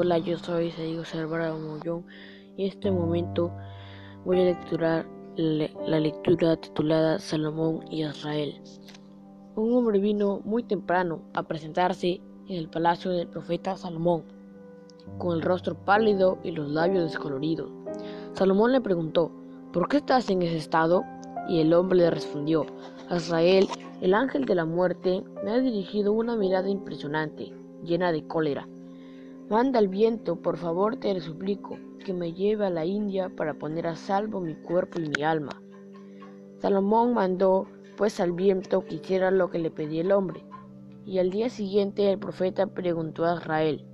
Hola, yo soy Sergio Salvador Mollón y en este momento voy a lecturar la lectura titulada Salomón y Israel. Un hombre vino muy temprano a presentarse en el palacio del profeta Salomón, con el rostro pálido y los labios descoloridos. Salomón le preguntó, ¿por qué estás en ese estado? Y el hombre le respondió, Israel, el ángel de la muerte me ha dirigido una mirada impresionante, llena de cólera. Manda el viento, por favor te le suplico, que me lleve a la India para poner a salvo mi cuerpo y mi alma. Salomón mandó pues al viento que hiciera lo que le pedía el hombre. Y al día siguiente el profeta preguntó a Israel,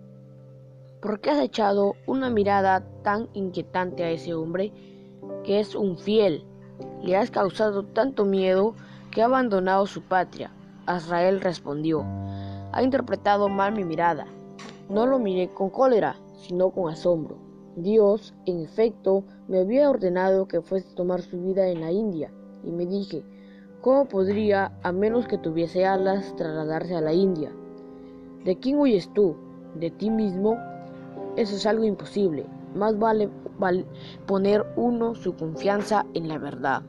¿por qué has echado una mirada tan inquietante a ese hombre que es un fiel? Le has causado tanto miedo que ha abandonado su patria. Israel respondió, ha interpretado mal mi mirada no lo miré con cólera, sino con asombro. Dios, en efecto, me había ordenado que fuese a tomar su vida en la India, y me dije, ¿cómo podría, a menos que tuviese alas, trasladarse a la India? ¿De quién huyes tú? ¿De ti mismo? Eso es algo imposible. Más vale, vale poner uno su confianza en la verdad.